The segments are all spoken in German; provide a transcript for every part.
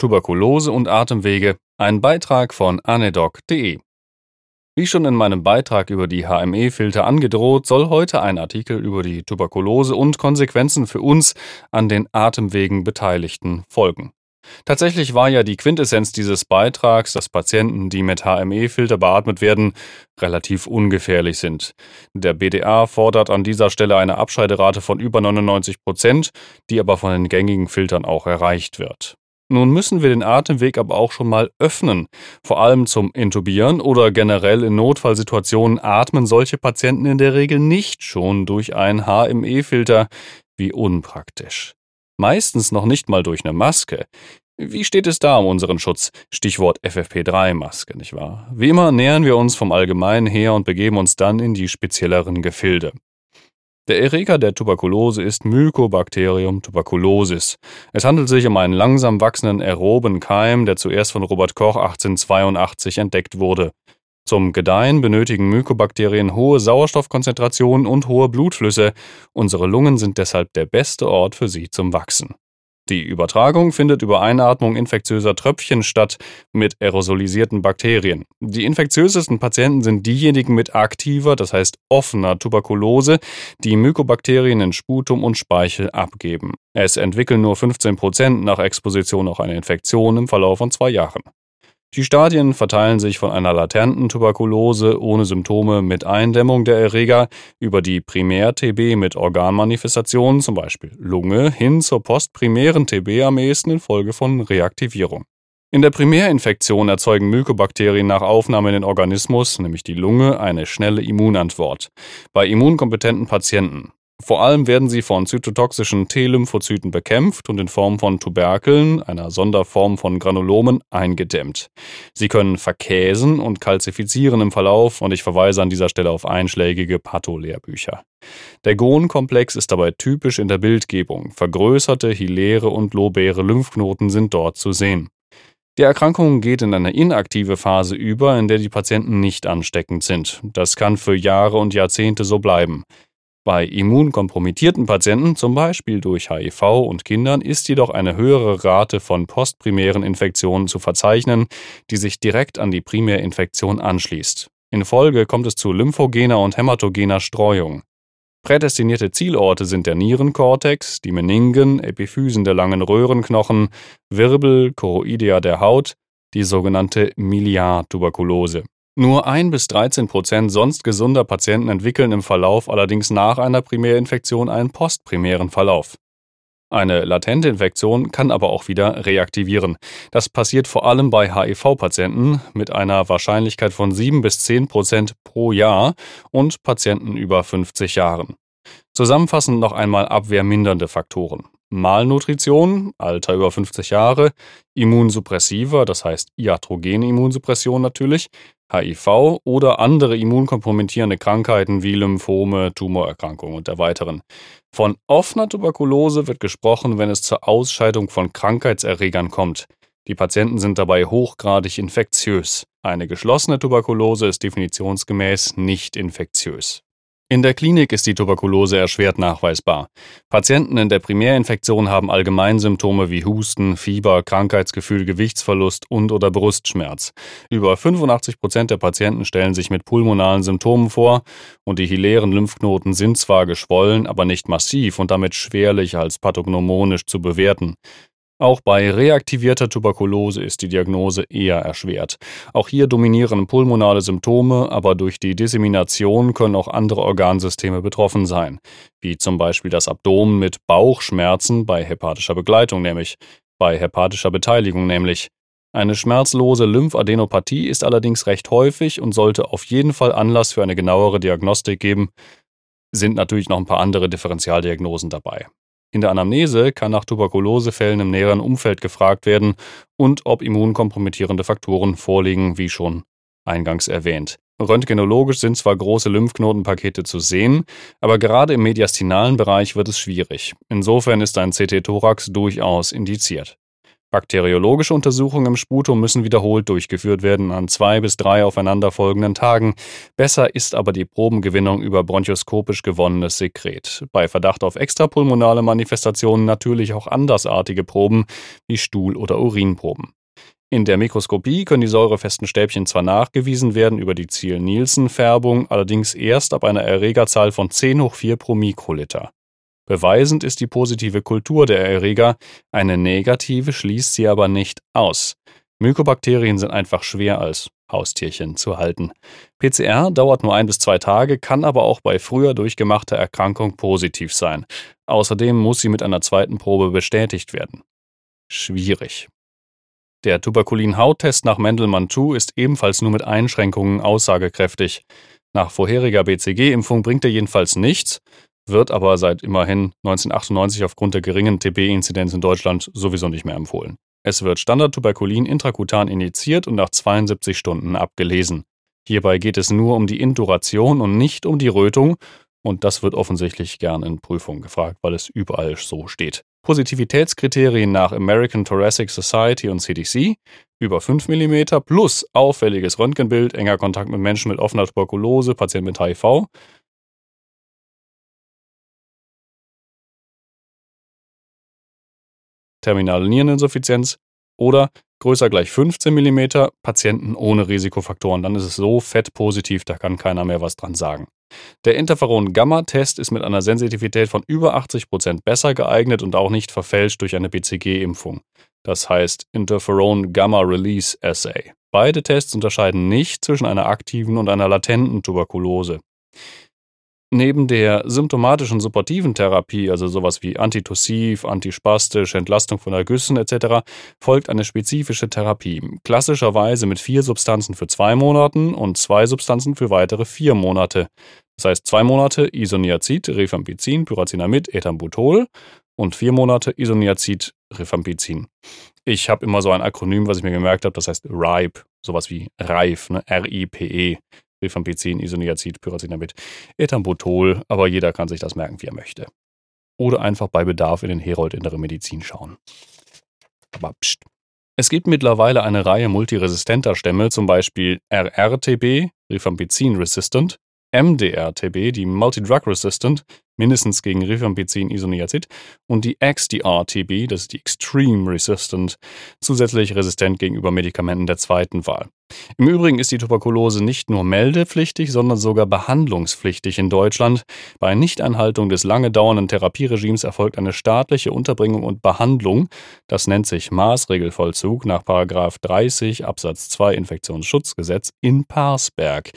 Tuberkulose und Atemwege, ein Beitrag von anedoc.de. Wie schon in meinem Beitrag über die HME-Filter angedroht, soll heute ein Artikel über die Tuberkulose und Konsequenzen für uns an den Atemwegen Beteiligten folgen. Tatsächlich war ja die Quintessenz dieses Beitrags, dass Patienten, die mit HME-Filter beatmet werden, relativ ungefährlich sind. Der BDA fordert an dieser Stelle eine Abscheiderate von über 99 Prozent, die aber von den gängigen Filtern auch erreicht wird. Nun müssen wir den Atemweg aber auch schon mal öffnen. Vor allem zum Intubieren oder generell in Notfallsituationen atmen solche Patienten in der Regel nicht schon durch einen HME-Filter. Wie unpraktisch. Meistens noch nicht mal durch eine Maske. Wie steht es da um unseren Schutz? Stichwort FFP3-Maske, nicht wahr? Wie immer nähern wir uns vom Allgemeinen her und begeben uns dann in die spezielleren Gefilde. Der Erreger der Tuberkulose ist Mycobacterium tuberculosis. Es handelt sich um einen langsam wachsenden aeroben Keim, der zuerst von Robert Koch 1882 entdeckt wurde. Zum Gedeihen benötigen Mykobakterien hohe Sauerstoffkonzentrationen und hohe Blutflüsse. Unsere Lungen sind deshalb der beste Ort für sie zum Wachsen. Die Übertragung findet über Einatmung infektiöser Tröpfchen statt mit aerosolisierten Bakterien. Die infektiösesten Patienten sind diejenigen mit aktiver, das heißt offener Tuberkulose, die Mykobakterien in Sputum und Speichel abgeben. Es entwickeln nur 15 Prozent nach Exposition auch eine Infektion im Verlauf von zwei Jahren. Die Stadien verteilen sich von einer latenten Tuberkulose ohne Symptome mit Eindämmung der Erreger über die Primär-TB mit Organmanifestationen, zum Beispiel Lunge, hin zur postprimären TB am ehesten infolge von Reaktivierung. In der Primärinfektion erzeugen Mykobakterien nach Aufnahme in den Organismus, nämlich die Lunge, eine schnelle Immunantwort. Bei immunkompetenten Patienten, vor allem werden sie von zytotoxischen T-Lymphozyten bekämpft und in Form von Tuberkeln, einer Sonderform von Granulomen, eingedämmt. Sie können verkäsen und kalzifizieren im Verlauf und ich verweise an dieser Stelle auf einschlägige Patholehrbücher. Der Gon-Komplex ist dabei typisch in der Bildgebung. Vergrößerte, hiläre und lobäre Lymphknoten sind dort zu sehen. Die Erkrankung geht in eine inaktive Phase über, in der die Patienten nicht ansteckend sind. Das kann für Jahre und Jahrzehnte so bleiben. Bei immunkompromittierten Patienten, zum Beispiel durch HIV und Kindern, ist jedoch eine höhere Rate von postprimären Infektionen zu verzeichnen, die sich direkt an die Primärinfektion anschließt. In Folge kommt es zu lymphogener und hämatogener Streuung. Prädestinierte Zielorte sind der Nierenkortex, die Meningen, Epiphysen der langen Röhrenknochen, Wirbel, Choroidea der Haut, die sogenannte Miliartuberkulose. Nur 1 bis 13 Prozent sonst gesunder Patienten entwickeln im Verlauf allerdings nach einer Primärinfektion einen postprimären Verlauf. Eine latente Infektion kann aber auch wieder reaktivieren. Das passiert vor allem bei HIV-Patienten mit einer Wahrscheinlichkeit von 7 bis 10 Prozent pro Jahr und Patienten über 50 Jahren. Zusammenfassend noch einmal abwehrmindernde Faktoren. Malnutrition, Alter über 50 Jahre, Immunsuppressiva, das heißt iatrogene Immunsuppression natürlich, HIV oder andere immunkompromittierende Krankheiten wie Lymphome, Tumorerkrankungen und der weiteren. Von offener Tuberkulose wird gesprochen, wenn es zur Ausscheidung von Krankheitserregern kommt. Die Patienten sind dabei hochgradig infektiös. Eine geschlossene Tuberkulose ist definitionsgemäß nicht infektiös. In der Klinik ist die Tuberkulose erschwert nachweisbar. Patienten in der Primärinfektion haben Allgemeinsymptome wie Husten, Fieber, Krankheitsgefühl, Gewichtsverlust und oder Brustschmerz. Über 85 Prozent der Patienten stellen sich mit pulmonalen Symptomen vor und die hilären Lymphknoten sind zwar geschwollen, aber nicht massiv und damit schwerlich als pathognomonisch zu bewerten. Auch bei reaktivierter Tuberkulose ist die Diagnose eher erschwert. Auch hier dominieren pulmonale Symptome, aber durch die Dissemination können auch andere Organsysteme betroffen sein, wie zum Beispiel das Abdomen mit Bauchschmerzen bei hepatischer Begleitung nämlich, bei hepatischer Beteiligung nämlich. Eine schmerzlose Lymphadenopathie ist allerdings recht häufig und sollte auf jeden Fall Anlass für eine genauere Diagnostik geben, sind natürlich noch ein paar andere Differentialdiagnosen dabei. In der Anamnese kann nach Tuberkulosefällen im näheren Umfeld gefragt werden und ob immunkompromittierende Faktoren vorliegen, wie schon eingangs erwähnt. Röntgenologisch sind zwar große Lymphknotenpakete zu sehen, aber gerade im mediastinalen Bereich wird es schwierig. Insofern ist ein CT-Thorax durchaus indiziert. Bakteriologische Untersuchungen im Sputum müssen wiederholt durchgeführt werden an zwei bis drei aufeinanderfolgenden Tagen. Besser ist aber die Probengewinnung über bronchoskopisch gewonnenes Sekret. Bei Verdacht auf extrapulmonale Manifestationen natürlich auch andersartige Proben wie Stuhl- oder Urinproben. In der Mikroskopie können die säurefesten Stäbchen zwar nachgewiesen werden über die Ziel-Nielsen-Färbung, allerdings erst ab einer Erregerzahl von 10 hoch 4 pro Mikroliter. Beweisend ist die positive Kultur der Erreger, eine negative schließt sie aber nicht aus. Mykobakterien sind einfach schwer als Haustierchen zu halten. PCR dauert nur ein bis zwei Tage, kann aber auch bei früher durchgemachter Erkrankung positiv sein. Außerdem muss sie mit einer zweiten Probe bestätigt werden. Schwierig. Der Tuberkulin-Hauttest nach Mendelmann-2 ist ebenfalls nur mit Einschränkungen aussagekräftig. Nach vorheriger BCG-Impfung bringt er jedenfalls nichts, wird aber seit immerhin 1998 aufgrund der geringen TB-Inzidenz in Deutschland sowieso nicht mehr empfohlen. Es wird Standardtuberkulin intrakutan injiziert und nach 72 Stunden abgelesen. Hierbei geht es nur um die Induration und nicht um die Rötung, und das wird offensichtlich gern in Prüfungen gefragt, weil es überall so steht. Positivitätskriterien nach American Thoracic Society und CDC über 5 mm plus auffälliges Röntgenbild, enger Kontakt mit Menschen mit offener Tuberkulose, Patient mit HIV terminale Niereninsuffizienz oder größer gleich 15 mm, Patienten ohne Risikofaktoren. Dann ist es so fettpositiv, da kann keiner mehr was dran sagen. Der Interferon-Gamma-Test ist mit einer Sensitivität von über 80% besser geeignet und auch nicht verfälscht durch eine BCG-Impfung. Das heißt Interferon Gamma Release Assay. Beide Tests unterscheiden nicht zwischen einer aktiven und einer latenten Tuberkulose. Neben der symptomatischen supportiven Therapie, also sowas wie antitussiv, antispastisch, Entlastung von Ergüssen etc., folgt eine spezifische Therapie. Klassischerweise mit vier Substanzen für zwei Monate und zwei Substanzen für weitere vier Monate. Das heißt zwei Monate Isoniazid, Rifampicin, Pyrazinamid, Ethambutol und vier Monate Isoniazid, Rifampicin. Ich habe immer so ein Akronym, was ich mir gemerkt habe, das heißt RIPE, sowas wie RIFE, ne? R-I-P-E. Rifampicin, Isoniazid, Pyrazinamid, Ethambutol, aber jeder kann sich das merken, wie er möchte. Oder einfach bei Bedarf in den Herold Innere Medizin schauen. Aber pst. Es gibt mittlerweile eine Reihe multiresistenter Stämme, zum Beispiel RRTB, Rifampicin Resistant, MDR-TB, die Multidrug Resistant, mindestens gegen Rifampicin Isoniazid, und die XDR-TB, das ist die Extreme Resistant, zusätzlich resistent gegenüber Medikamenten der zweiten Wahl. Im Übrigen ist die Tuberkulose nicht nur meldepflichtig, sondern sogar behandlungspflichtig in Deutschland. Bei Nichteinhaltung des lange dauernden Therapieregimes erfolgt eine staatliche Unterbringung und Behandlung. Das nennt sich Maßregelvollzug nach 30 Absatz 2 Infektionsschutzgesetz in Parsberg.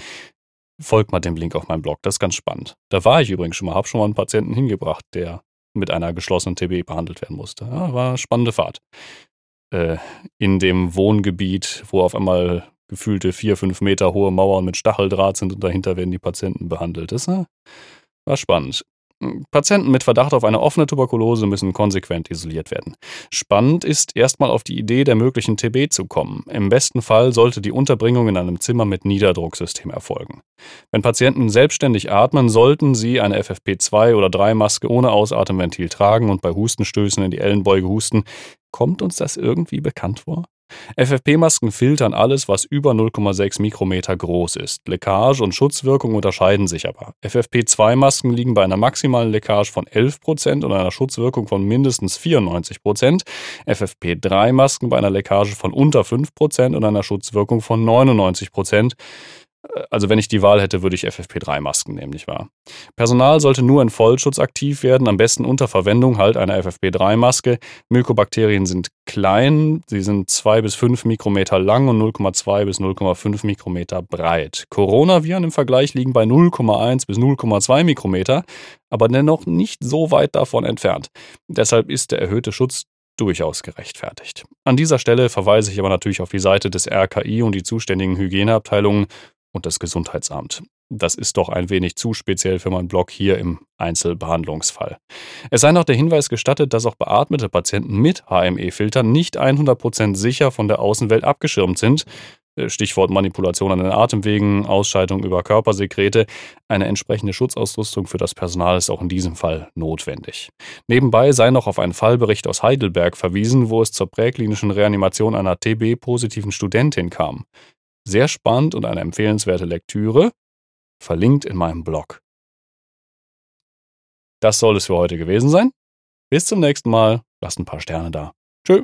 Folgt mal dem Link auf meinem Blog, das ist ganz spannend. Da war ich übrigens schon mal, habe schon mal einen Patienten hingebracht, der mit einer geschlossenen TB behandelt werden musste. Ja, war eine spannende Fahrt. Äh, in dem Wohngebiet, wo auf einmal gefühlte vier, fünf Meter hohe Mauern mit Stacheldraht sind und dahinter werden die Patienten behandelt. Das äh, war spannend. Patienten mit Verdacht auf eine offene Tuberkulose müssen konsequent isoliert werden. Spannend ist, erstmal auf die Idee der möglichen TB zu kommen. Im besten Fall sollte die Unterbringung in einem Zimmer mit Niederdrucksystem erfolgen. Wenn Patienten selbstständig atmen, sollten sie eine FFP2 oder 3 Maske ohne Ausatemventil tragen und bei Hustenstößen in die Ellenbeuge husten. Kommt uns das irgendwie bekannt vor? FFP-Masken filtern alles, was über 0,6 Mikrometer groß ist. Leckage und Schutzwirkung unterscheiden sich aber. FFP2-Masken liegen bei einer maximalen Leckage von 11% und einer Schutzwirkung von mindestens 94%. FFP3-Masken bei einer Leckage von unter 5% und einer Schutzwirkung von 99%. Also wenn ich die Wahl hätte, würde ich FFP3-Masken nehmen, nicht wahr? Personal sollte nur in Vollschutz aktiv werden, am besten unter Verwendung halt einer FFP3-Maske. Mykobakterien sind klein, sie sind 2 bis 5 Mikrometer lang und 0,2 bis 0,5 Mikrometer breit. Coronaviren im Vergleich liegen bei 0,1 bis 0,2 Mikrometer, aber dennoch nicht so weit davon entfernt. Deshalb ist der erhöhte Schutz durchaus gerechtfertigt. An dieser Stelle verweise ich aber natürlich auf die Seite des RKI und die zuständigen Hygieneabteilungen und das Gesundheitsamt. Das ist doch ein wenig zu speziell für meinen Blog hier im Einzelbehandlungsfall. Es sei noch der Hinweis gestattet, dass auch beatmete Patienten mit HME-Filtern nicht 100% sicher von der Außenwelt abgeschirmt sind. äh, Stichwort Manipulation an den Atemwegen, Ausscheidung über Körpersekrete. Eine entsprechende Schutzausrüstung für das Personal ist auch in diesem Fall notwendig. Nebenbei sei noch auf einen Fallbericht aus Heidelberg verwiesen, wo es zur präklinischen Reanimation einer TB-positiven Studentin kam. Sehr spannend und eine empfehlenswerte Lektüre, verlinkt in meinem Blog. Das soll es für heute gewesen sein. Bis zum nächsten Mal. Lasst ein paar Sterne da. Tschö.